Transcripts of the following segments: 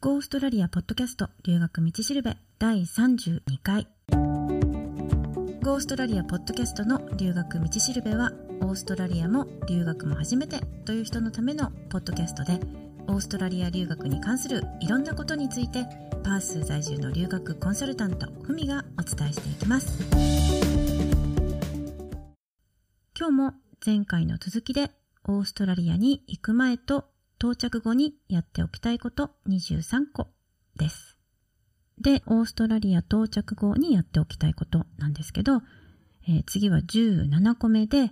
ゴーストラリアポッドキャスト留学道しるべ第32回。ゴーストラリアポッドキャストの留学道しるべはオーストラリアも留学も初めてという人のためのポッドキャストでオーストラリア留学に関するいろんなことについてパース在住の留学コンサルタントふみがお伝えしていきます。今日も前回の続きでオーストラリアに行く前と到着後にやっておきたいこと23個です。で、オーストラリア到着後にやっておきたいことなんですけど、えー、次は17個目で、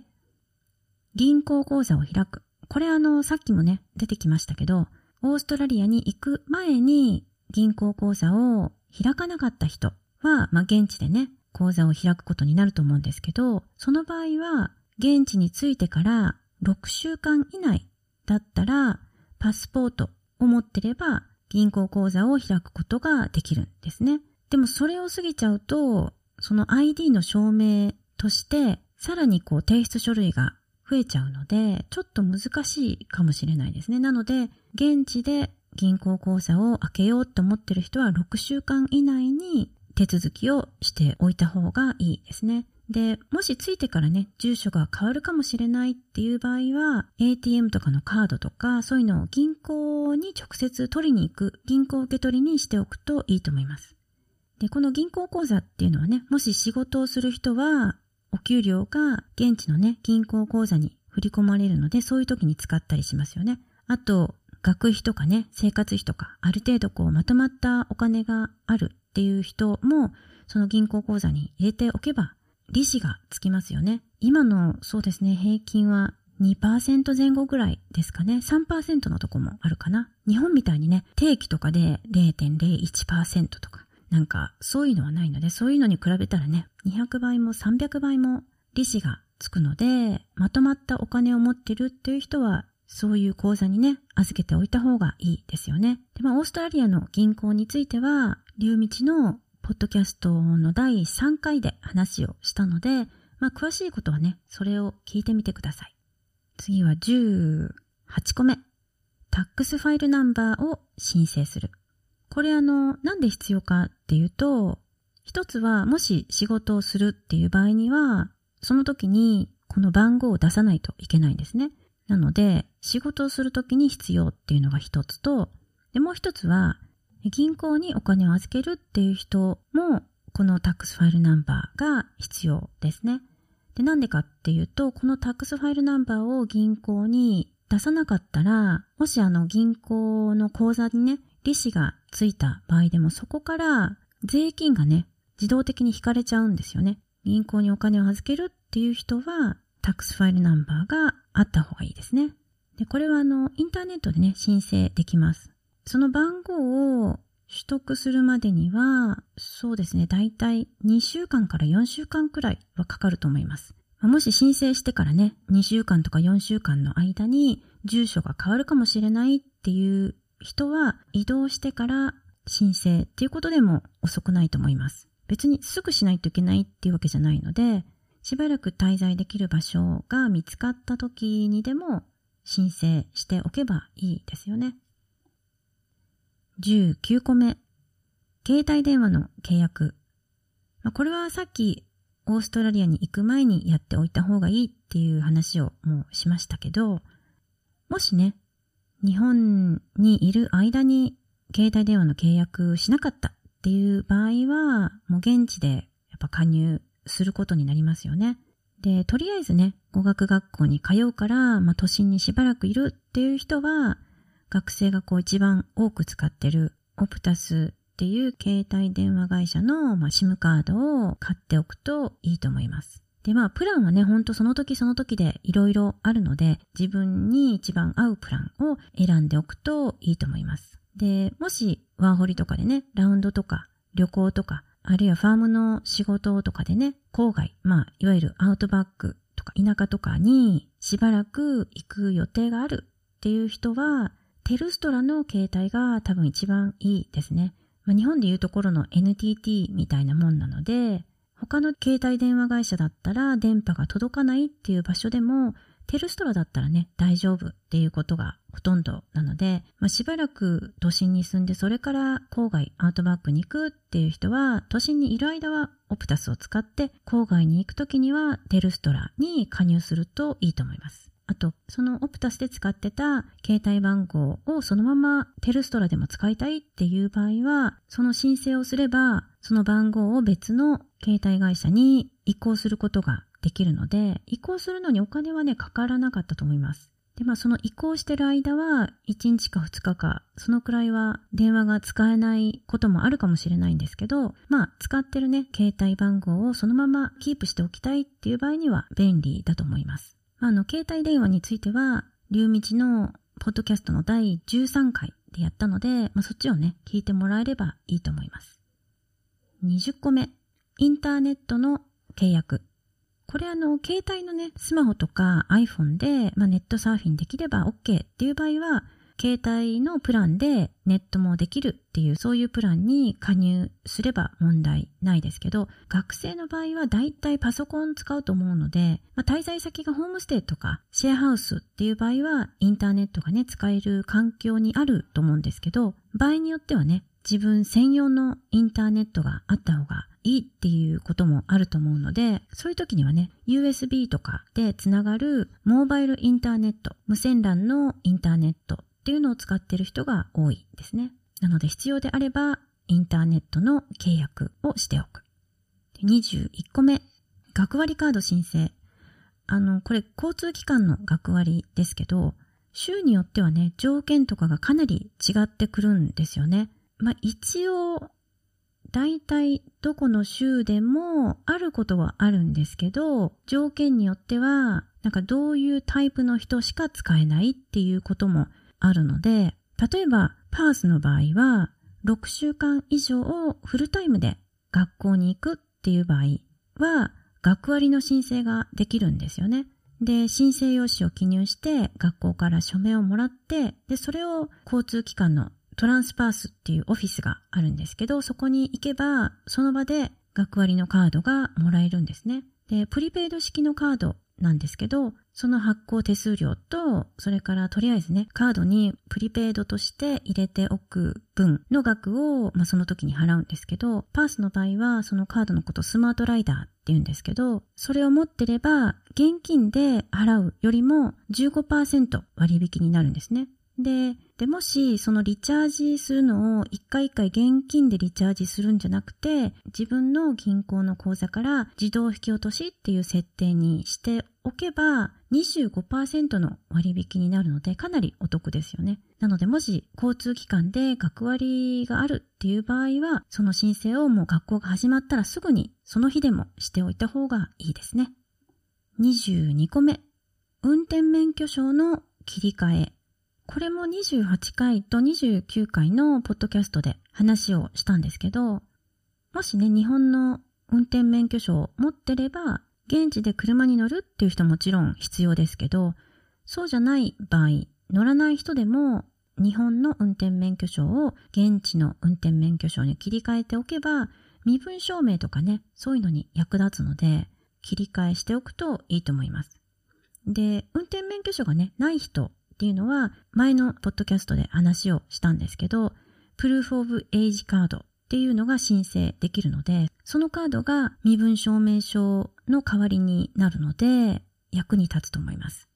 銀行口座を開く。これあの、さっきもね、出てきましたけど、オーストラリアに行く前に銀行口座を開かなかった人は、まあ、現地でね、口座を開くことになると思うんですけど、その場合は、現地に着いてから6週間以内だったら、パスポートを持ってれば銀行口座を開くことができるんですね。でもそれを過ぎちゃうと、その ID の証明として、さらにこう提出書類が増えちゃうので、ちょっと難しいかもしれないですね。なので、現地で銀行口座を開けようと思ってる人は6週間以内に手続きをしておいた方がいいですね。で、もしついてからね、住所が変わるかもしれないっていう場合は、ATM とかのカードとか、そういうのを銀行に直接取りに行く、銀行受け取りにしておくといいと思います。で、この銀行口座っていうのはね、もし仕事をする人は、お給料が現地のね、銀行口座に振り込まれるので、そういう時に使ったりしますよね。あと、学費とかね、生活費とか、ある程度こうまとまったお金があるっていう人も、その銀行口座に入れておけば利子がつきますよね。今のそうですね、平均は2%前後ぐらいですかね。3%のとこもあるかな。日本みたいにね、定期とかで0.01%とか、なんかそういうのはないので、そういうのに比べたらね、200倍も300倍も利子がつくので、まとまったお金を持ってるっていう人は、そういう口座にね、預けておいた方がいいですよね。で、まあ、オーストラリアの銀行については、流道のポッドキャストの第3回で話をしたので、まあ、詳しいことはね、それを聞いてみてください。次は18個目。タックスファイルナンバーを申請する。これあの、なんで必要かっていうと、一つはもし仕事をするっていう場合には、その時にこの番号を出さないといけないんですね。なので、仕事をする時に必要っていうのが一つと、で、もう一つは、銀行にお金を預けるっていう人も、このタックスファイルナンバーが必要ですね。で、なんでかっていうと、このタックスファイルナンバーを銀行に出さなかったら、もしあの銀行の口座にね、利子がついた場合でもそこから税金がね、自動的に引かれちゃうんですよね。銀行にお金を預けるっていう人は、タックスファイルナンバーがあった方がいいですね。で、これはあの、インターネットでね、申請できます。その番号を取得するまでには、そうですね、だいたい2週間から4週間くらいはかかると思います。もし申請してからね、2週間とか4週間の間に住所が変わるかもしれないっていう人は移動してから申請っていうことでも遅くないと思います。別にすぐしないといけないっていうわけじゃないので、しばらく滞在できる場所が見つかった時にでも申請しておけばいいですよね。19個目。携帯電話の契約。これはさっきオーストラリアに行く前にやっておいた方がいいっていう話をもうしましたけど、もしね、日本にいる間に携帯電話の契約しなかったっていう場合は、もう現地でやっぱ加入することになりますよね。で、とりあえずね、語学学校に通うから、まあ都心にしばらくいるっていう人は、学生がこう一番多く使ってるオプタスっていう携帯電話会社の、まあ、SIM カードを買っておくといいと思います。で、まあ、プランはね、ほんとその時その時でいろいろあるので、自分に一番合うプランを選んでおくといいと思います。で、もしワーホリとかでね、ラウンドとか旅行とか、あるいはファームの仕事とかでね、郊外、まあ、いわゆるアウトバックとか田舎とかにしばらく行く予定があるっていう人は、テルストラの携帯が多分一番いいですね。まあ、日本でいうところの NTT みたいなもんなので、他の携帯電話会社だったら電波が届かないっていう場所でも、テルストラだったらね、大丈夫っていうことがほとんどなので、まあ、しばらく都心に住んで、それから郊外、アウトバックに行くっていう人は、都心にいる間はオプタスを使って、郊外に行くときにはテルストラに加入するといいと思います。あと、そのオプタスで使ってた携帯番号をそのままテルストラでも使いたいっていう場合は、その申請をすれば、その番号を別の携帯会社に移行することができるので、移行するのにお金はね、かからなかったと思います。で、まあその移行してる間は、1日か2日か、そのくらいは電話が使えないこともあるかもしれないんですけど、まあ使ってるね、携帯番号をそのままキープしておきたいっていう場合には便利だと思います。あの、携帯電話については、龍道のポッドキャストの第13回でやったので、まあ、そっちをね、聞いてもらえればいいと思います。20個目、インターネットの契約。これあの、携帯のね、スマホとか iPhone で、まあ、ネットサーフィンできれば OK っていう場合は、携帯のプランでネットもできるっていうそういうプランに加入すれば問題ないですけど学生の場合はだいたいパソコン使うと思うので、まあ、滞在先がホームステイとかシェアハウスっていう場合はインターネットがね使える環境にあると思うんですけど場合によってはね自分専用のインターネットがあった方がいいっていうこともあると思うので、そういう時にはね、USB とかでつながるモバイルインターネット、無線 LAN のインターネットっていうのを使っている人が多いですね。なので必要であれば、インターネットの契約をしておく。21個目、学割カード申請。あの、これ交通機関の学割ですけど、州によってはね、条件とかがかなり違ってくるんですよね。まあ一応、大体どこの州でもあることはあるんですけど、条件によっては、なんかどういうタイプの人しか使えないっていうこともあるので、例えばパースの場合は、6週間以上をフルタイムで学校に行くっていう場合は、学割の申請ができるんですよね。で、申請用紙を記入して、学校から署名をもらって、で、それを交通機関のトランスパースっていうオフィスがあるんですけど、そこに行けば、その場で学割のカードがもらえるんですね。で、プリペイド式のカードなんですけど、その発行手数料と、それからとりあえずね、カードにプリペイドとして入れておく分の額を、まあ、その時に払うんですけど、パースの場合はそのカードのことスマートライダーって言うんですけど、それを持ってれば、現金で払うよりも15%割引になるんですね。で、で、もし、そのリチャージするのを一回一回現金でリチャージするんじゃなくて、自分の銀行の口座から自動引き落としっていう設定にしておけば、25%の割引になるので、かなりお得ですよね。なので、もし交通機関で学割があるっていう場合は、その申請をもう学校が始まったらすぐに、その日でもしておいた方がいいですね。22個目。運転免許証の切り替え。これも28回と29回のポッドキャストで話をしたんですけど、もしね、日本の運転免許証を持ってれば、現地で車に乗るっていう人はもちろん必要ですけど、そうじゃない場合、乗らない人でも日本の運転免許証を現地の運転免許証に切り替えておけば、身分証明とかね、そういうのに役立つので、切り替えしておくといいと思います。で、運転免許証がね、ない人っていうのは、前のポッドキャストで話をしたんですけど、プルーフオブエイジカードっていうのが申請できるので、そのカードが身分証明書の代わりになるので、役に立つと思います。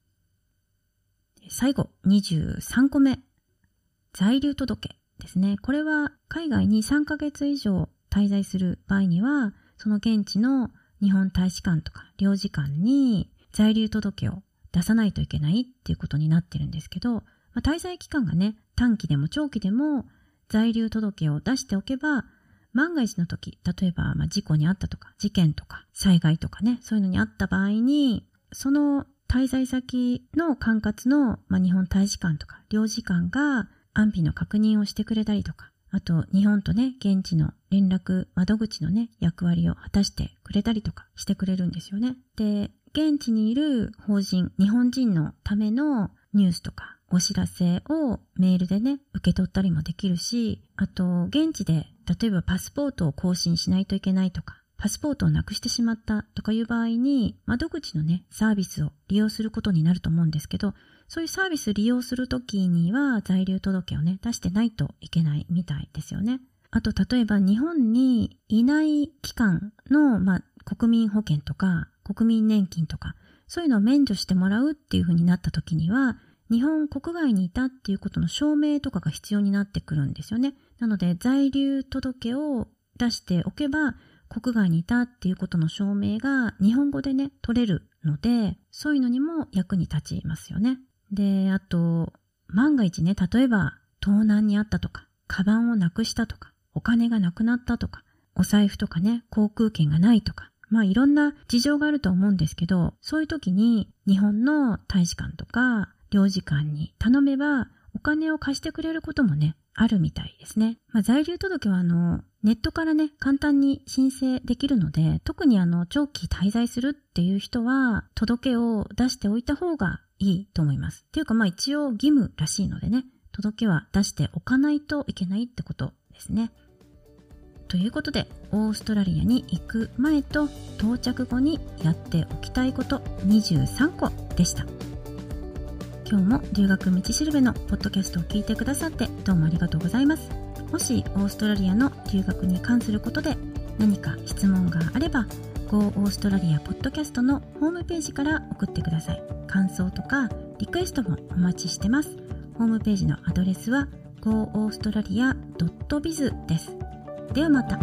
最後、23個目。在留届ですね。これは海外に3ヶ月以上滞在する場合には、その現地の日本大使館とか領事館に在留届を出さないといけないっていうことになってるんですけど、まあ、滞在期間がね、短期でも長期でも在留届を出しておけば、万が一の時、例えばまあ事故にあったとか、事件とか、災害とかね、そういうのにあった場合に、その滞在先の管轄の、まあ、日本大使館とか領事館が安否の確認をしてくれたりとか、あと日本とね、現地の連絡窓口のね、役割を果たしてくれたりとかしてくれるんですよね。で、現地にいる法人、日本人のためのニュースとかお知らせをメールでね、受け取ったりもできるし、あと、現地で、例えばパスポートを更新しないといけないとか、パスポートをなくしてしまったとかいう場合に、窓口のね、サービスを利用することになると思うんですけど、そういうサービス利用するときには在留届をね、出してないといけないみたいですよね。あと、例えば日本にいない期間の、まあ、国民保険とか、国民年金とか、そういうのを免除してもらうっていう風になった時には、日本国外にいたっていうことの証明とかが必要になってくるんですよね。なので、在留届を出しておけば、国外にいたっていうことの証明が日本語でね、取れるので、そういうのにも役に立ちますよね。で、あと、万が一ね、例えば盗難にあったとか、カバンをなくしたとか、お金がなくなったとか、お財布とかね、航空券がないとか、まあいろんな事情があると思うんですけど、そういう時に日本の大使館とか領事館に頼めばお金を貸してくれることもね、あるみたいですね。まあ、在留届はあの、ネットからね、簡単に申請できるので、特にあの、長期滞在するっていう人は、届けを出しておいた方がいいと思います。っていうかまあ一応義務らしいのでね、届けは出しておかないといけないってことですね。ということで、オーストラリアに行く前と到着後にやっておきたいこと23個でした。今日も留学道しるべのポッドキャストを聞いてくださってどうもありがとうございます。もしオーストラリアの留学に関することで何か質問があれば Go オーストラリアポッドキャストのホームページから送ってください。感想とかリクエストもお待ちしてます。ホームページのアドレスは goaustralia.biz です。ではまた。